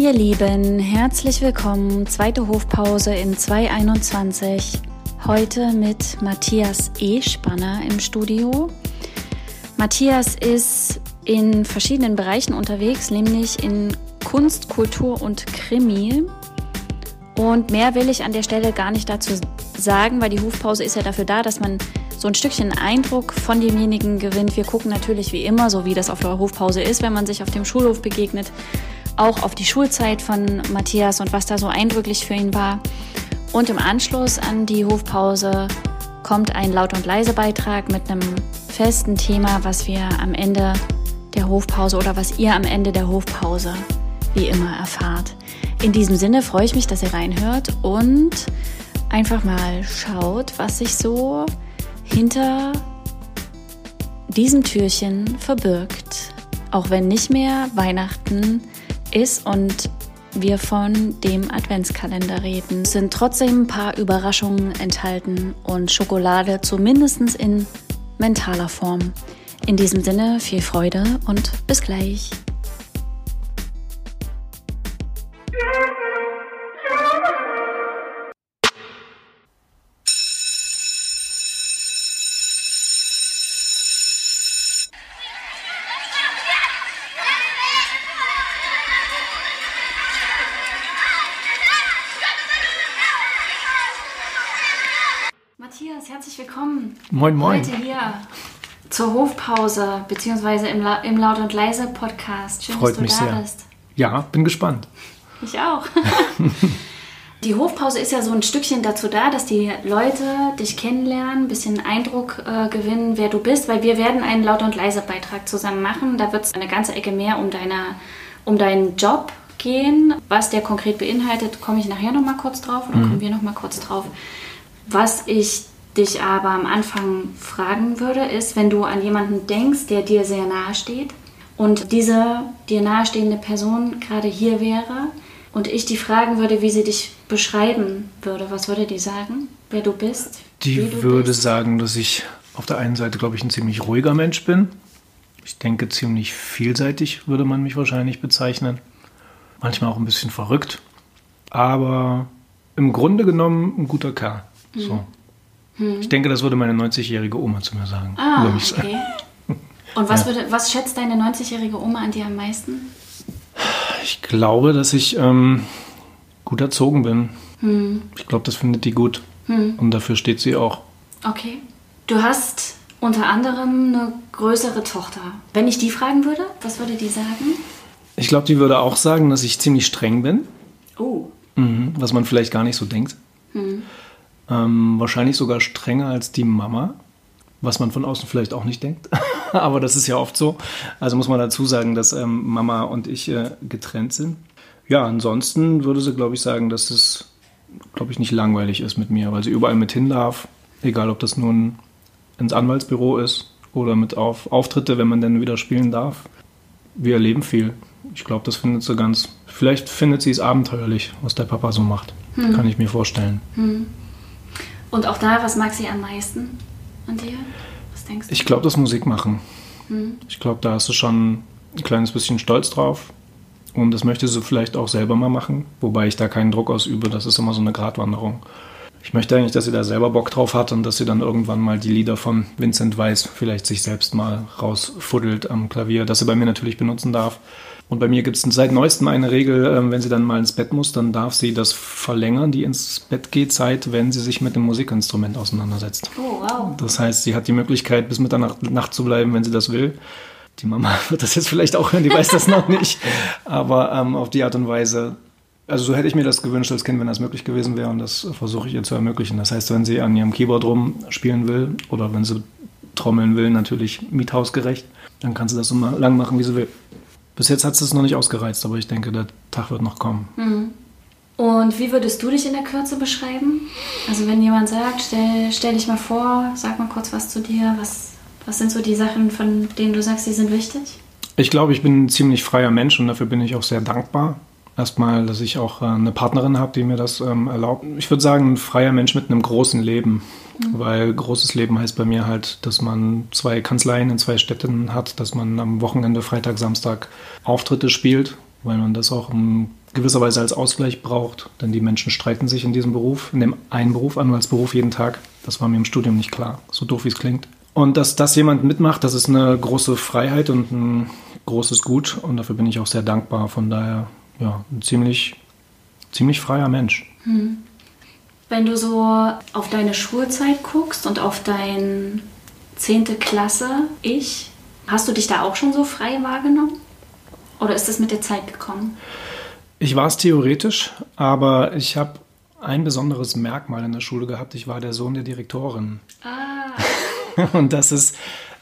Ihr Lieben, herzlich willkommen. Zweite Hofpause in 2021. Heute mit Matthias E. Spanner im Studio. Matthias ist in verschiedenen Bereichen unterwegs, nämlich in Kunst, Kultur und Krimi. Und mehr will ich an der Stelle gar nicht dazu sagen, weil die Hofpause ist ja dafür da, dass man so ein Stückchen Eindruck von demjenigen gewinnt. Wir gucken natürlich wie immer, so wie das auf der Hofpause ist, wenn man sich auf dem Schulhof begegnet, auch auf die Schulzeit von Matthias und was da so eindrücklich für ihn war. Und im Anschluss an die Hofpause kommt ein Laut- und Leise-Beitrag mit einem festen Thema, was wir am Ende der Hofpause oder was ihr am Ende der Hofpause wie immer erfahrt. In diesem Sinne freue ich mich, dass ihr reinhört und einfach mal schaut, was sich so hinter diesem Türchen verbirgt. Auch wenn nicht mehr Weihnachten ist und wir von dem Adventskalender reden, sind trotzdem ein paar Überraschungen enthalten und Schokolade zumindest in mentaler Form. In diesem Sinne viel Freude und bis gleich. Moin, moin. Heute hier zur Hofpause, beziehungsweise im, La im Laut und Leise Podcast. Schön, Freut dass du mich da sehr. bist. Ja, bin gespannt. Ich auch. die Hofpause ist ja so ein Stückchen dazu da, dass die Leute dich kennenlernen, ein bisschen Eindruck äh, gewinnen, wer du bist, weil wir werden einen Laut- und Leise-Beitrag zusammen machen. Da wird es eine ganze Ecke mehr um, deine, um deinen Job gehen. Was der konkret beinhaltet, komme ich nachher nochmal kurz drauf oder kommen wir nochmal kurz drauf. Was ich dich aber am Anfang fragen würde, ist, wenn du an jemanden denkst, der dir sehr nahe steht und diese dir nahestehende Person gerade hier wäre und ich die fragen würde, wie sie dich beschreiben würde, was würde die sagen, wer du bist? Die du würde bist? sagen, dass ich auf der einen Seite, glaube ich, ein ziemlich ruhiger Mensch bin. Ich denke, ziemlich vielseitig würde man mich wahrscheinlich bezeichnen. Manchmal auch ein bisschen verrückt. Aber im Grunde genommen ein guter Kerl. So. Ich denke, das würde meine 90-jährige Oma zu mir sagen. Hm. Ah, mich sagen. okay. Und was, würde, was schätzt deine 90-jährige Oma an dir am meisten? Ich glaube, dass ich ähm, gut erzogen bin. Hm. Ich glaube, das findet die gut. Und dafür steht sie auch. Okay. Du hast unter anderem eine größere Tochter. Wenn ich die fragen würde, was würde die sagen? Ich glaube, die würde auch sagen, dass ich ziemlich streng bin. Oh. Mhm, was man vielleicht gar nicht so denkt. Ähm, wahrscheinlich sogar strenger als die Mama, was man von außen vielleicht auch nicht denkt. Aber das ist ja oft so. Also muss man dazu sagen, dass ähm, Mama und ich äh, getrennt sind. Ja, ansonsten würde sie, glaube ich, sagen, dass es, glaube ich, nicht langweilig ist mit mir, weil sie überall mit hin darf. Egal, ob das nun ins Anwaltsbüro ist oder mit auf Auftritte, wenn man dann wieder spielen darf. Wir erleben viel. Ich glaube, das findet sie ganz. Vielleicht findet sie es abenteuerlich, was der Papa so macht. Kann ich mir vorstellen. Und auch da, was mag sie am meisten an dir? Was denkst du? Ich glaube, das Musik machen. Ich glaube, da ist sie schon ein kleines bisschen stolz drauf. Und das möchte sie vielleicht auch selber mal machen. Wobei ich da keinen Druck ausübe. Das ist immer so eine Gratwanderung. Ich möchte eigentlich, dass sie da selber Bock drauf hat und dass sie dann irgendwann mal die Lieder von Vincent Weiss vielleicht sich selbst mal rausfuddelt am Klavier, dass sie bei mir natürlich benutzen darf. Und bei mir gibt es seit neuestem eine Regel, ähm, wenn sie dann mal ins Bett muss, dann darf sie das verlängern, die ins Bett geht Zeit, wenn sie sich mit dem Musikinstrument auseinandersetzt. Oh, wow. Das heißt, sie hat die Möglichkeit, bis Mitternacht Nacht zu bleiben, wenn sie das will. Die Mama wird das jetzt vielleicht auch hören, die weiß das noch nicht. Aber ähm, auf die Art und Weise, also so hätte ich mir das gewünscht als Kind, wenn das möglich gewesen wäre. Und das versuche ich ihr zu ermöglichen. Das heißt, wenn sie an ihrem Keyboard rumspielen will oder wenn sie trommeln will, natürlich miethausgerecht, dann kann sie das so lang machen, wie sie will. Bis jetzt hat es noch nicht ausgereizt, aber ich denke, der Tag wird noch kommen. Und wie würdest du dich in der Kürze beschreiben? Also wenn jemand sagt, stell, stell dich mal vor, sag mal kurz was zu dir. Was, was sind so die Sachen, von denen du sagst, die sind wichtig? Ich glaube, ich bin ein ziemlich freier Mensch und dafür bin ich auch sehr dankbar. Erstmal, dass ich auch äh, eine Partnerin habe, die mir das ähm, erlaubt. Ich würde sagen, ein freier Mensch mit einem großen Leben. Weil großes Leben heißt bei mir halt, dass man zwei Kanzleien in zwei Städten hat, dass man am Wochenende, Freitag, Samstag Auftritte spielt, weil man das auch im gewisserweise als Ausgleich braucht. Denn die Menschen streiten sich in diesem Beruf, in dem einen Beruf an, als Beruf jeden Tag. Das war mir im Studium nicht klar, so doof wie es klingt. Und dass das jemand mitmacht, das ist eine große Freiheit und ein großes Gut. Und dafür bin ich auch sehr dankbar. Von daher, ja, ein ziemlich, ziemlich freier Mensch. Hm. Wenn du so auf deine Schulzeit guckst und auf dein zehnte Klasse Ich, hast du dich da auch schon so frei wahrgenommen? Oder ist das mit der Zeit gekommen? Ich war es theoretisch, aber ich habe ein besonderes Merkmal in der Schule gehabt. Ich war der Sohn der Direktorin. Ah. und das ist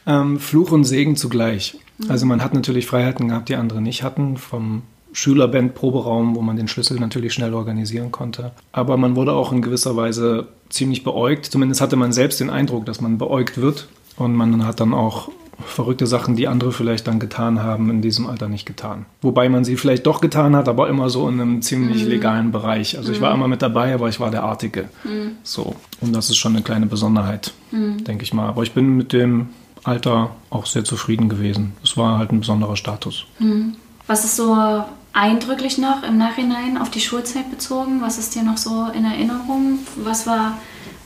ähm, Fluch und Segen zugleich. Mhm. Also man hat natürlich Freiheiten gehabt, die andere nicht hatten. Vom Schülerband-Proberaum, wo man den Schlüssel natürlich schnell organisieren konnte. Aber man wurde auch in gewisser Weise ziemlich beäugt. Zumindest hatte man selbst den Eindruck, dass man beäugt wird. Und man hat dann auch verrückte Sachen, die andere vielleicht dann getan haben, in diesem Alter nicht getan. Wobei man sie vielleicht doch getan hat, aber immer so in einem ziemlich mhm. legalen Bereich. Also mhm. ich war immer mit dabei, aber ich war der Artige. Mhm. So. Und das ist schon eine kleine Besonderheit, mhm. denke ich mal. Aber ich bin mit dem Alter auch sehr zufrieden gewesen. Es war halt ein besonderer Status. Mhm. Was ist so eindrücklich noch im Nachhinein auf die Schulzeit bezogen? Was ist dir noch so in Erinnerung? Was war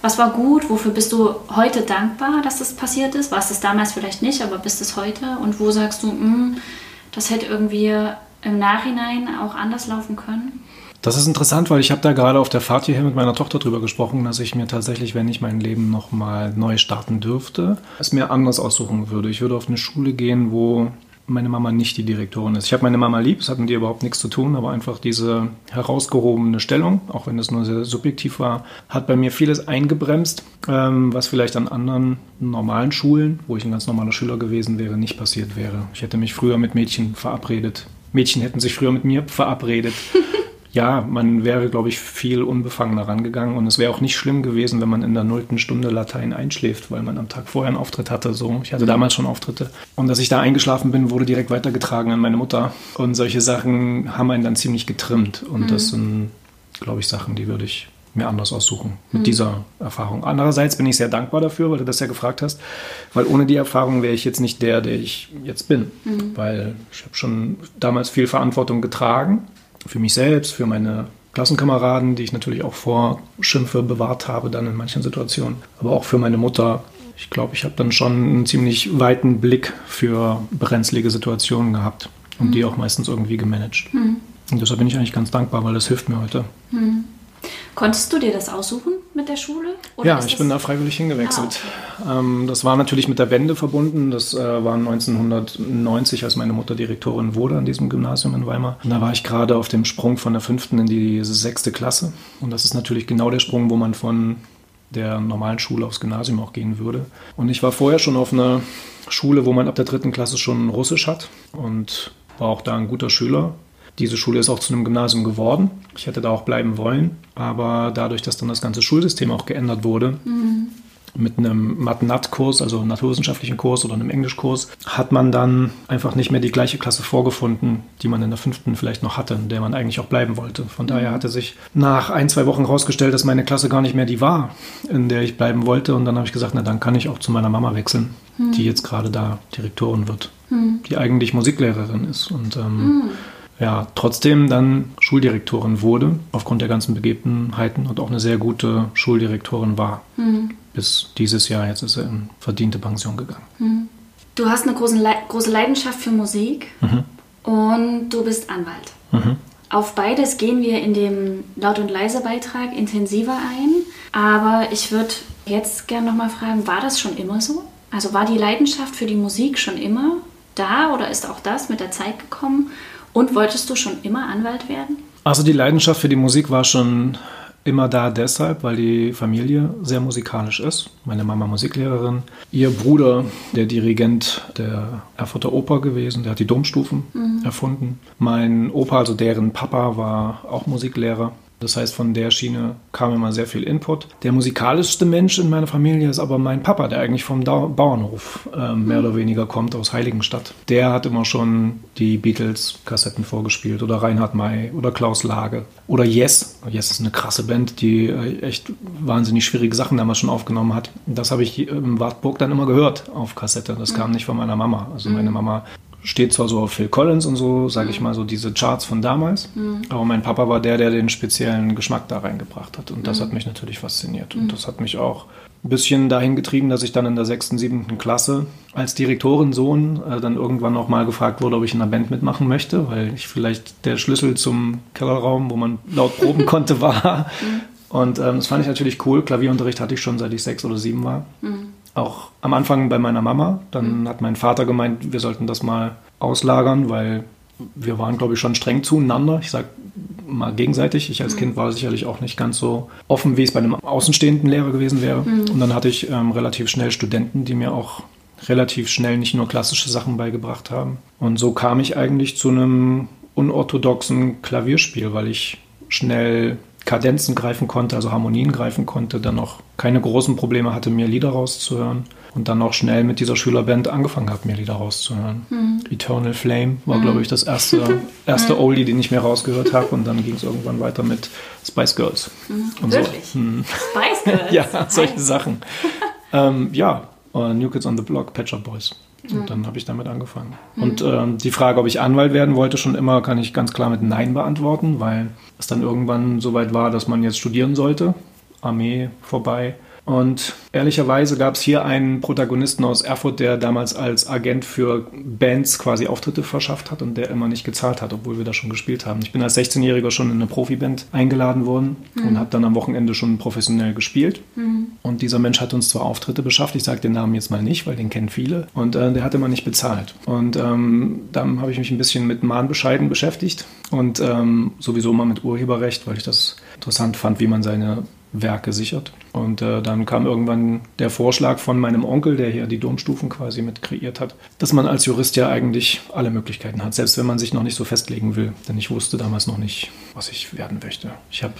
was war gut? Wofür bist du heute dankbar, dass das passiert ist? Warst es damals vielleicht nicht, aber bist es heute? Und wo sagst du, mh, hm, das hätte irgendwie im Nachhinein auch anders laufen können? Das ist interessant, weil ich habe da gerade auf der Fahrt hierher mit meiner Tochter drüber gesprochen, dass ich mir tatsächlich, wenn ich mein Leben nochmal neu starten dürfte, es mir anders aussuchen würde. Ich würde auf eine Schule gehen, wo meine Mama nicht die Direktorin ist. Ich habe meine Mama lieb, es hat mit ihr überhaupt nichts zu tun, aber einfach diese herausgehobene Stellung, auch wenn es nur sehr subjektiv war, hat bei mir vieles eingebremst, ähm, was vielleicht an anderen normalen Schulen, wo ich ein ganz normaler Schüler gewesen wäre, nicht passiert wäre. Ich hätte mich früher mit Mädchen verabredet. Mädchen hätten sich früher mit mir verabredet. ja, man wäre, glaube ich, viel unbefangener rangegangen und es wäre auch nicht schlimm gewesen, wenn man in der nullten Stunde Latein einschläft, weil man am Tag vorher einen Auftritt hatte. So, ich hatte damals schon Auftritte und dass ich da eingeschlafen bin, wurde direkt weitergetragen an meine Mutter und solche Sachen haben einen dann ziemlich getrimmt und mhm. das sind, glaube ich, Sachen, die würde ich mir anders aussuchen mit mhm. dieser Erfahrung. Andererseits bin ich sehr dankbar dafür, weil du das ja gefragt hast, weil ohne die Erfahrung wäre ich jetzt nicht der, der ich jetzt bin, mhm. weil ich habe schon damals viel Verantwortung getragen für mich selbst, für meine Klassenkameraden, die ich natürlich auch vor Schimpfe bewahrt habe, dann in manchen Situationen, aber auch für meine Mutter. Ich glaube, ich habe dann schon einen ziemlich weiten Blick für brenzlige Situationen gehabt und mhm. die auch meistens irgendwie gemanagt. Mhm. Und deshalb bin ich eigentlich ganz dankbar, weil das hilft mir heute. Mhm. Konntest du dir das aussuchen mit der Schule? ja, ich bin da freiwillig hingewechselt. Ah, okay. ähm, das war natürlich mit der Wende verbunden. Das äh, war 1990, als meine Mutter Direktorin wurde an diesem Gymnasium in Weimar. Und da war ich gerade auf dem Sprung von der fünften in die sechste Klasse. Und das ist natürlich genau der Sprung, wo man von der normalen Schule aufs Gymnasium auch gehen würde. Und ich war vorher schon auf einer Schule, wo man ab der dritten Klasse schon Russisch hat und war auch da ein guter Schüler. Diese Schule ist auch zu einem Gymnasium geworden. Ich hätte da auch bleiben wollen, aber dadurch, dass dann das ganze Schulsystem auch geändert wurde, mhm. mit einem Mathe-Nat-Kurs, also naturwissenschaftlichen Kurs oder einem Englischkurs, hat man dann einfach nicht mehr die gleiche Klasse vorgefunden, die man in der fünften vielleicht noch hatte, in der man eigentlich auch bleiben wollte. Von mhm. daher hatte sich nach ein, zwei Wochen herausgestellt, dass meine Klasse gar nicht mehr die war, in der ich bleiben wollte. Und dann habe ich gesagt, na dann kann ich auch zu meiner Mama wechseln, mhm. die jetzt gerade da Direktorin wird, mhm. die eigentlich Musiklehrerin ist. Und ähm, mhm ja, trotzdem dann Schuldirektorin wurde, aufgrund der ganzen Begebenheiten und auch eine sehr gute Schuldirektorin war. Mhm. Bis dieses Jahr, jetzt ist er in verdiente Pension gegangen. Mhm. Du hast eine große, Le große Leidenschaft für Musik mhm. und du bist Anwalt. Mhm. Auf beides gehen wir in dem Laut- und Leise-Beitrag intensiver ein. Aber ich würde jetzt gerne nochmal fragen, war das schon immer so? Also war die Leidenschaft für die Musik schon immer da oder ist auch das mit der Zeit gekommen? Und wolltest du schon immer Anwalt werden? Also die Leidenschaft für die Musik war schon immer da deshalb, weil die Familie sehr musikalisch ist. Meine Mama Musiklehrerin, ihr Bruder der Dirigent der Erfurter Oper gewesen, der hat die Domstufen mhm. erfunden. Mein Opa, also deren Papa, war auch Musiklehrer. Das heißt, von der Schiene kam immer sehr viel Input. Der musikalischste Mensch in meiner Familie ist aber mein Papa, der eigentlich vom Bauernhof äh, mehr oder weniger kommt, aus Heiligenstadt. Der hat immer schon die Beatles-Kassetten vorgespielt oder Reinhard May oder Klaus Lage oder Yes. Yes ist eine krasse Band, die äh, echt wahnsinnig schwierige Sachen damals schon aufgenommen hat. Das habe ich im Wartburg dann immer gehört auf Kassette. Das mhm. kam nicht von meiner Mama. Also meine mhm. Mama steht zwar so auf Phil Collins und so, sage ich mal, so diese Charts von damals, mhm. aber mein Papa war der, der den speziellen Geschmack da reingebracht hat. Und das mhm. hat mich natürlich fasziniert. Und mhm. das hat mich auch ein bisschen dahin getrieben, dass ich dann in der sechsten, siebten Klasse als Direktorensohn äh, dann irgendwann auch mal gefragt wurde, ob ich in einer Band mitmachen möchte, weil ich vielleicht der Schlüssel zum Kellerraum, wo man laut proben konnte, war. Mhm. Und ähm, das fand ich natürlich cool. Klavierunterricht hatte ich schon, seit ich sechs oder sieben war. Mhm. Auch am Anfang bei meiner Mama. Dann mhm. hat mein Vater gemeint, wir sollten das mal auslagern, weil wir waren, glaube ich, schon streng zueinander. Ich sage mal gegenseitig. Ich als mhm. Kind war sicherlich auch nicht ganz so offen, wie es bei einem außenstehenden Lehrer gewesen wäre. Mhm. Und dann hatte ich ähm, relativ schnell Studenten, die mir auch relativ schnell nicht nur klassische Sachen beigebracht haben. Und so kam ich eigentlich zu einem unorthodoxen Klavierspiel, weil ich schnell Kadenzen greifen konnte, also Harmonien greifen konnte, dann noch keine großen Probleme hatte, mir Lieder rauszuhören und dann noch schnell mit dieser Schülerband angefangen habe, mir Lieder rauszuhören. Mhm. Eternal Flame war, mhm. glaube ich, das erste, erste mhm. Oldie, den ich mir rausgehört habe und dann ging es irgendwann weiter mit Spice Girls. Mhm. Und Wirklich? So. Mhm. Spice Girls? ja, solche Sachen. ähm, ja, uh, New Kids on the Block, Patch Up Boys. Und dann habe ich damit angefangen. Mhm. Und ähm, die Frage, ob ich Anwalt werden wollte, schon immer, kann ich ganz klar mit Nein beantworten, weil es dann irgendwann so weit war, dass man jetzt studieren sollte. Armee vorbei. Und ehrlicherweise gab es hier einen Protagonisten aus Erfurt, der damals als Agent für Bands quasi Auftritte verschafft hat und der immer nicht gezahlt hat, obwohl wir da schon gespielt haben. Ich bin als 16-Jähriger schon in eine Profiband eingeladen worden mhm. und habe dann am Wochenende schon professionell gespielt. Mhm. Und dieser Mensch hat uns zwar Auftritte beschafft, ich sage den Namen jetzt mal nicht, weil den kennen viele, und äh, der hat immer nicht bezahlt. Und ähm, dann habe ich mich ein bisschen mit Mahnbescheiden beschäftigt und ähm, sowieso mal mit Urheberrecht, weil ich das interessant fand, wie man seine Werke sichert. Und äh, dann kam irgendwann der Vorschlag von meinem Onkel, der hier die Domstufen quasi mit kreiert hat, dass man als Jurist ja eigentlich alle Möglichkeiten hat, selbst wenn man sich noch nicht so festlegen will. Denn ich wusste damals noch nicht, was ich werden möchte. Ich habe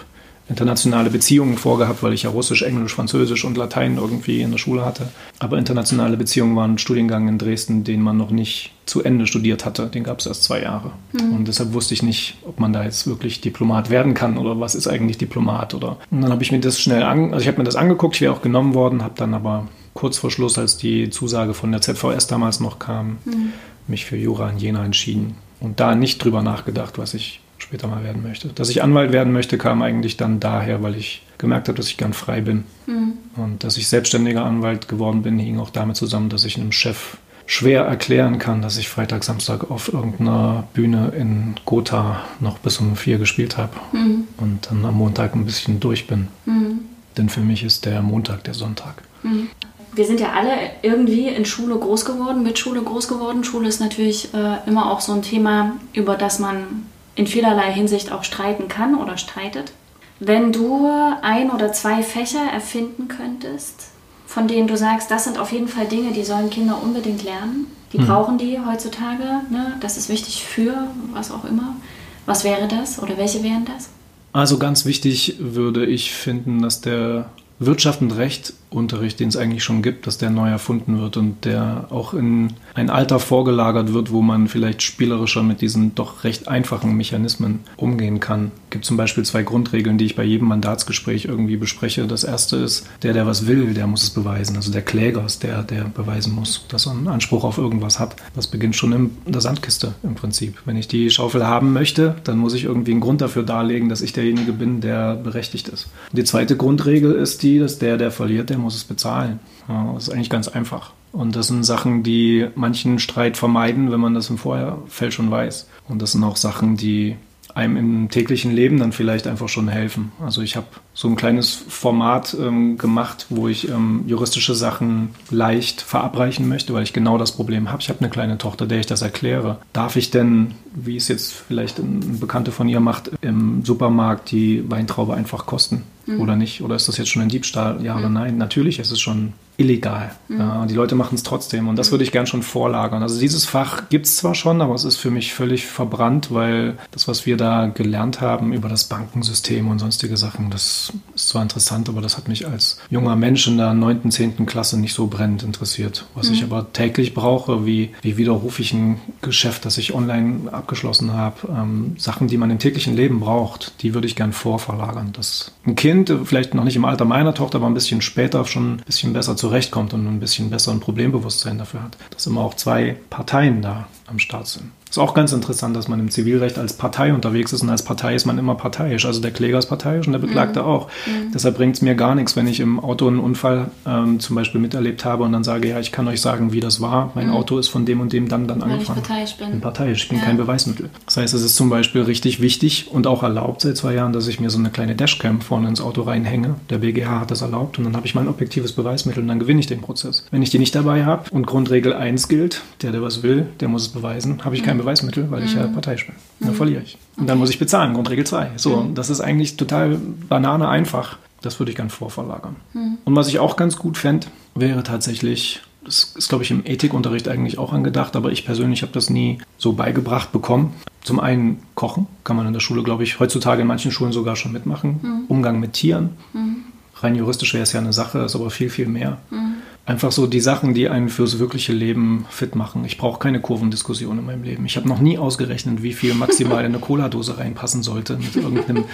internationale Beziehungen vorgehabt, weil ich ja Russisch, Englisch, Französisch und Latein irgendwie in der Schule hatte. Aber internationale Beziehungen waren ein Studiengang in Dresden, den man noch nicht zu Ende studiert hatte. Den gab es erst zwei Jahre. Mhm. Und deshalb wusste ich nicht, ob man da jetzt wirklich Diplomat werden kann oder was ist eigentlich Diplomat. Oder und dann habe ich mir das schnell an, also ich habe mir das angeguckt, ich wäre auch genommen worden, habe dann aber kurz vor Schluss, als die Zusage von der ZVS damals noch kam, mhm. mich für Jura in Jena entschieden und da nicht drüber nachgedacht, was ich später mal werden möchte. Dass ich Anwalt werden möchte, kam eigentlich dann daher, weil ich gemerkt habe, dass ich gern frei bin. Mhm. Und dass ich selbstständiger Anwalt geworden bin, hing auch damit zusammen, dass ich einem Chef schwer erklären kann, dass ich Freitag, Samstag auf irgendeiner Bühne in Gotha noch bis um vier gespielt habe mhm. und dann am Montag ein bisschen durch bin. Mhm. Denn für mich ist der Montag der Sonntag. Mhm. Wir sind ja alle irgendwie in Schule groß geworden, mit Schule groß geworden. Schule ist natürlich äh, immer auch so ein Thema, über das man in vielerlei Hinsicht auch streiten kann oder streitet. Wenn du ein oder zwei Fächer erfinden könntest, von denen du sagst, das sind auf jeden Fall Dinge, die sollen Kinder unbedingt lernen, die mhm. brauchen die heutzutage, ne? das ist wichtig für was auch immer. Was wäre das oder welche wären das? Also ganz wichtig würde ich finden, dass der Wirtschaft und Recht Unterricht, den es eigentlich schon gibt, dass der neu erfunden wird und der auch in ein Alter vorgelagert wird, wo man vielleicht spielerischer mit diesen doch recht einfachen Mechanismen umgehen kann. Es gibt zum Beispiel zwei Grundregeln, die ich bei jedem Mandatsgespräch irgendwie bespreche. Das erste ist, der, der was will, der muss es beweisen. Also der Kläger ist der, der beweisen muss, dass er einen Anspruch auf irgendwas hat. Das beginnt schon in der Sandkiste im Prinzip. Wenn ich die Schaufel haben möchte, dann muss ich irgendwie einen Grund dafür darlegen, dass ich derjenige bin, der berechtigt ist. Die zweite Grundregel ist die, dass der, der verliert, der muss es bezahlen. Ja, das ist eigentlich ganz einfach. Und das sind Sachen, die manchen Streit vermeiden, wenn man das im Vorfeld schon weiß. Und das sind auch Sachen, die einem im täglichen Leben dann vielleicht einfach schon helfen. Also ich habe so ein kleines Format ähm, gemacht, wo ich ähm, juristische Sachen leicht verabreichen möchte, weil ich genau das Problem habe. Ich habe eine kleine Tochter, der ich das erkläre. Darf ich denn, wie es jetzt vielleicht eine Bekannte von ihr macht, im Supermarkt die Weintraube einfach kosten? Mhm. Oder nicht? Oder ist das jetzt schon ein Diebstahl? Ja mhm. oder nein? Natürlich ist es schon illegal. Mhm. Ja, die Leute machen es trotzdem und das würde ich gern schon vorlagern. Also dieses Fach gibt es zwar schon, aber es ist für mich völlig verbrannt, weil das, was wir da gelernt haben über das Bankensystem und sonstige Sachen, das ist zwar interessant, aber das hat mich als junger Mensch in der 9., 10. Klasse nicht so brennend interessiert. Was mhm. ich aber täglich brauche, wie, wie widerrufe ich ein Geschäft, das ich online abgeschlossen habe, ähm, Sachen, die man im täglichen Leben braucht, die würde ich gern vorverlagern. Dass ein Kind, vielleicht noch nicht im Alter meiner Tochter, aber ein bisschen später schon ein bisschen besser zurechtkommt und ein bisschen besseren Problembewusstsein dafür hat, dass immer auch zwei Parteien da am Start sind. Ist auch ganz interessant, dass man im Zivilrecht als Partei unterwegs ist und als Partei ist man immer parteiisch. Also der Kläger ist parteiisch und der Beklagte mhm. auch. Mhm. Deshalb bringt es mir gar nichts, wenn ich im Auto einen Unfall ähm, zum Beispiel miterlebt habe und dann sage, ja, ich kann euch sagen, wie das war. Mein mhm. Auto ist von dem und dem dann, dann Weil angefangen. Ich parteiisch bin. Ich bin parteiisch, ich bin ja. kein Beweismittel. Das heißt, es ist zum Beispiel richtig wichtig und auch erlaubt seit zwei Jahren, dass ich mir so eine kleine Dashcam vorne ins Auto reinhänge. Der BGH hat das erlaubt und dann habe ich mein objektives Beweismittel und dann gewinne ich den Prozess. Wenn ich die nicht dabei habe und Grundregel 1 gilt, der, der was will, der muss es beweisen, habe ich kein. Beweismittel, weil ich ja mhm. parteiisch bin. Dann mhm. verliere ich. Und dann muss ich bezahlen, Grundregel 2. So, mhm. das ist eigentlich total banane einfach. Das würde ich ganz vorverlagern. Mhm. Und was ich auch ganz gut fände, wäre tatsächlich, das ist, glaube ich, im Ethikunterricht eigentlich auch angedacht, aber ich persönlich habe das nie so beigebracht bekommen. Zum einen Kochen, kann man in der Schule, glaube ich, heutzutage in manchen Schulen sogar schon mitmachen. Mhm. Umgang mit Tieren. Mhm. Rein juristisch wäre es ja eine Sache, ist aber viel, viel mehr. Mhm. Einfach so die Sachen, die einen fürs wirkliche Leben fit machen. Ich brauche keine Kurvendiskussion in meinem Leben. Ich habe noch nie ausgerechnet, wie viel maximal in eine Cola-Dose reinpassen sollte mit irgendeinem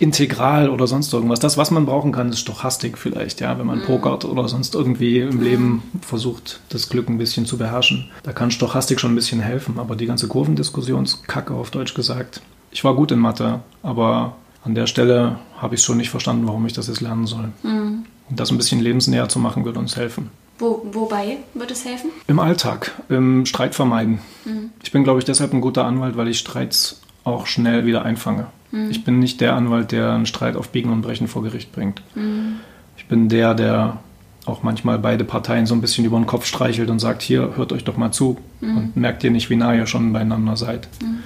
Integral oder sonst irgendwas. Das, was man brauchen kann, ist Stochastik vielleicht, ja, wenn man mhm. pokert oder sonst irgendwie im Leben versucht, das Glück ein bisschen zu beherrschen. Da kann Stochastik schon ein bisschen helfen. Aber die ganze Kurvendiskussionskacke auf Deutsch gesagt. Ich war gut in Mathe, aber an der Stelle habe ich schon nicht verstanden, warum ich das jetzt lernen soll. Mhm. Und das ein bisschen lebensnäher zu machen, würde uns helfen. Wo, wobei würde es helfen? Im Alltag, im Streit vermeiden. Mhm. Ich bin, glaube ich, deshalb ein guter Anwalt, weil ich Streits auch schnell wieder einfange. Mhm. Ich bin nicht der Anwalt, der einen Streit auf Biegen und Brechen vor Gericht bringt. Mhm. Ich bin der, der auch manchmal beide Parteien so ein bisschen über den Kopf streichelt und sagt, hier, hört euch doch mal zu mhm. und merkt ihr nicht, wie nah ihr schon beieinander seid. Mhm.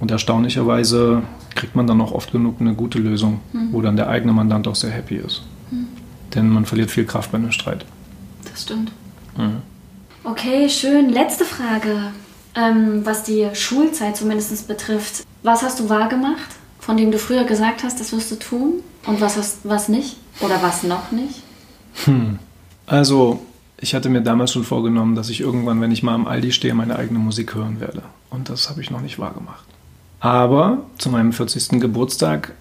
Und erstaunlicherweise kriegt man dann auch oft genug eine gute Lösung, mhm. wo dann der eigene Mandant auch sehr happy ist. Denn man verliert viel Kraft bei einem Streit. Das stimmt. Mhm. Okay, schön. Letzte Frage, ähm, was die Schulzeit zumindest betrifft. Was hast du wahrgemacht, von dem du früher gesagt hast, das wirst du tun? Und was, hast, was nicht? Oder was noch nicht? Hm. Also, ich hatte mir damals schon vorgenommen, dass ich irgendwann, wenn ich mal am Aldi stehe, meine eigene Musik hören werde. Und das habe ich noch nicht wahrgemacht. Aber zu meinem 40. Geburtstag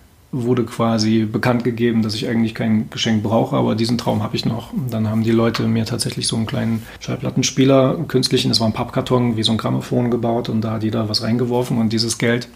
wurde quasi bekannt gegeben, dass ich eigentlich kein Geschenk brauche, aber diesen Traum habe ich noch. Und dann haben die Leute mir tatsächlich so einen kleinen Schallplattenspieler, künstlichen, das war ein Pappkarton, wie so ein Grammophon gebaut und da hat da was reingeworfen und dieses Geld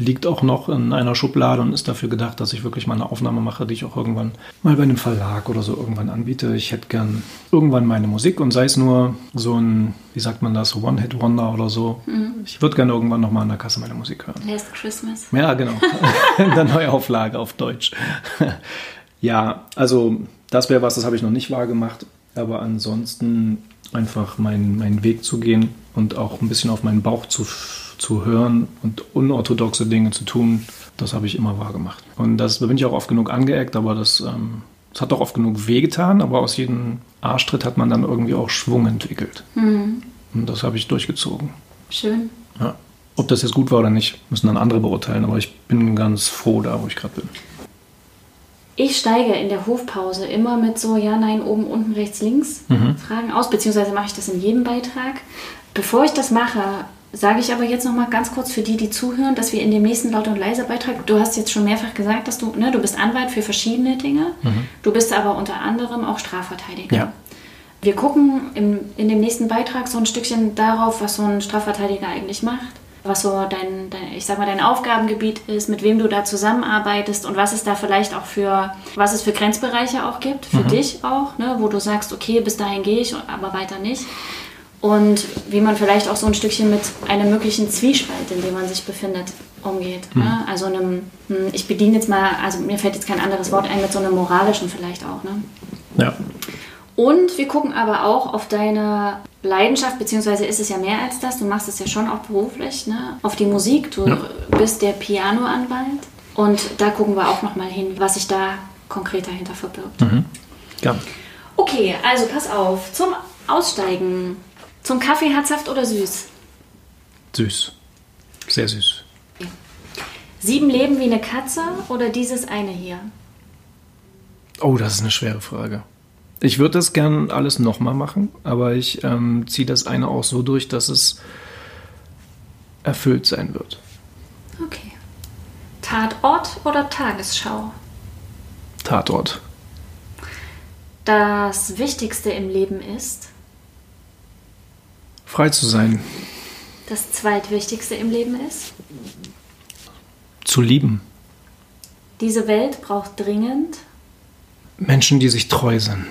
liegt auch noch in einer Schublade und ist dafür gedacht, dass ich wirklich mal eine Aufnahme mache, die ich auch irgendwann mal bei einem Verlag oder so irgendwann anbiete. Ich hätte gern irgendwann meine Musik und sei es nur so ein, wie sagt man das, One-Hit-Wonder oder so. Mhm. Ich würde gerne irgendwann noch mal an der Kasse meine Musik hören. Last Christmas. Ja, genau. in der Neuauflage auf Deutsch. ja, also das wäre was, das habe ich noch nicht wahr gemacht. Aber ansonsten einfach meinen, meinen Weg zu gehen und auch ein bisschen auf meinen Bauch zu zu hören und unorthodoxe Dinge zu tun, das habe ich immer wahrgemacht. Und das, da bin ich auch oft genug angeeckt, aber das, ähm, das hat auch oft genug wehgetan, aber aus jedem Arschtritt hat man dann irgendwie auch Schwung entwickelt. Mhm. Und das habe ich durchgezogen. Schön. Ja. Ob das jetzt gut war oder nicht, müssen dann andere beurteilen, aber ich bin ganz froh da, wo ich gerade bin. Ich steige in der Hofpause immer mit so Ja, Nein, oben, unten, rechts, links mhm. Fragen aus, beziehungsweise mache ich das in jedem Beitrag. Bevor ich das mache, Sage ich aber jetzt noch mal ganz kurz für die, die zuhören, dass wir in dem nächsten Laut- und Leise-Beitrag, du hast jetzt schon mehrfach gesagt, dass du, ne, du bist Anwalt für verschiedene Dinge, mhm. du bist aber unter anderem auch Strafverteidiger. Ja. Wir gucken im, in dem nächsten Beitrag so ein Stückchen darauf, was so ein Strafverteidiger eigentlich macht, was so dein, dein, ich sag mal, dein Aufgabengebiet ist, mit wem du da zusammenarbeitest und was es da vielleicht auch für, was es für Grenzbereiche auch gibt, für mhm. dich auch, ne, wo du sagst, okay, bis dahin gehe ich, aber weiter nicht und wie man vielleicht auch so ein Stückchen mit einem möglichen Zwiespalt, in dem man sich befindet, umgeht. Mhm. Ne? Also einem, hm, ich bediene jetzt mal, also mir fällt jetzt kein anderes Wort ein, mit so einem moralischen vielleicht auch. Ne? Ja. Und wir gucken aber auch auf deine Leidenschaft, beziehungsweise ist es ja mehr als das, du machst es ja schon auch beruflich, ne? auf die Musik, du ja. bist der Pianoanwalt und da gucken wir auch nochmal hin, was sich da konkret dahinter verbirgt. Mhm. Ja. Okay, also pass auf, zum Aussteigen zum Kaffee herzhaft oder süß? Süß. Sehr süß. Ja. Sieben Leben wie eine Katze oder dieses eine hier? Oh, das ist eine schwere Frage. Ich würde das gern alles nochmal machen, aber ich ähm, ziehe das eine auch so durch, dass es erfüllt sein wird. Okay. Tatort oder Tagesschau? Tatort. das Wichtigste im Leben ist? Frei zu sein. Das Zweitwichtigste im Leben ist? Zu lieben. Diese Welt braucht dringend Menschen, die sich treu sind.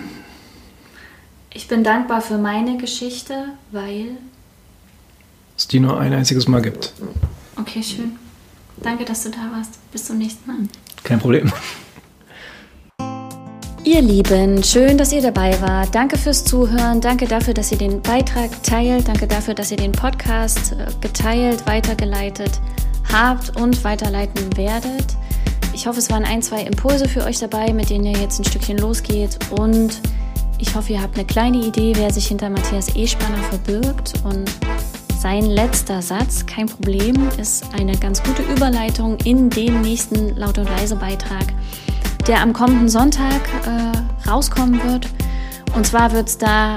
Ich bin dankbar für meine Geschichte, weil es die nur ein einziges Mal gibt. Okay, schön. Danke, dass du da warst. Bis zum nächsten Mal. Kein Problem. Ihr Lieben, schön, dass ihr dabei wart. Danke fürs Zuhören. Danke dafür, dass ihr den Beitrag teilt. Danke dafür, dass ihr den Podcast äh, geteilt, weitergeleitet habt und weiterleiten werdet. Ich hoffe, es waren ein, zwei Impulse für euch dabei, mit denen ihr jetzt ein Stückchen losgeht. Und ich hoffe, ihr habt eine kleine Idee, wer sich hinter Matthias E-Spanner verbirgt. Und sein letzter Satz, kein Problem, ist eine ganz gute Überleitung in den nächsten Laut und Leise Beitrag, der am kommenden Sonntag äh, rauskommen wird. Und zwar wird es da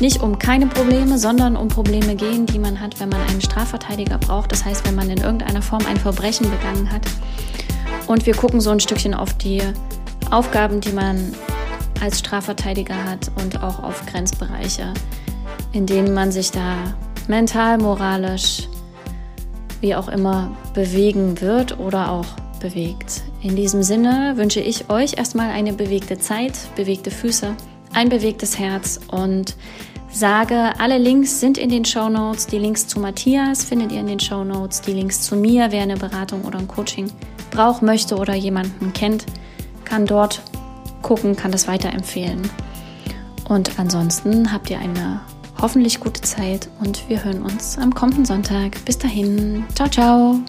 nicht um keine Probleme, sondern um Probleme gehen, die man hat, wenn man einen Strafverteidiger braucht. Das heißt, wenn man in irgendeiner Form ein Verbrechen begangen hat. Und wir gucken so ein Stückchen auf die Aufgaben, die man als Strafverteidiger hat und auch auf Grenzbereiche, in denen man sich da mental, moralisch, wie auch immer bewegen wird oder auch bewegt. In diesem Sinne wünsche ich euch erstmal eine bewegte Zeit, bewegte Füße, ein bewegtes Herz und sage, alle Links sind in den Show Notes. Die Links zu Matthias findet ihr in den Show Notes. Die Links zu mir, wer eine Beratung oder ein Coaching braucht, möchte oder jemanden kennt, kann dort gucken, kann das weiterempfehlen. Und ansonsten habt ihr eine hoffentlich gute Zeit und wir hören uns am kommenden Sonntag. Bis dahin, ciao, ciao.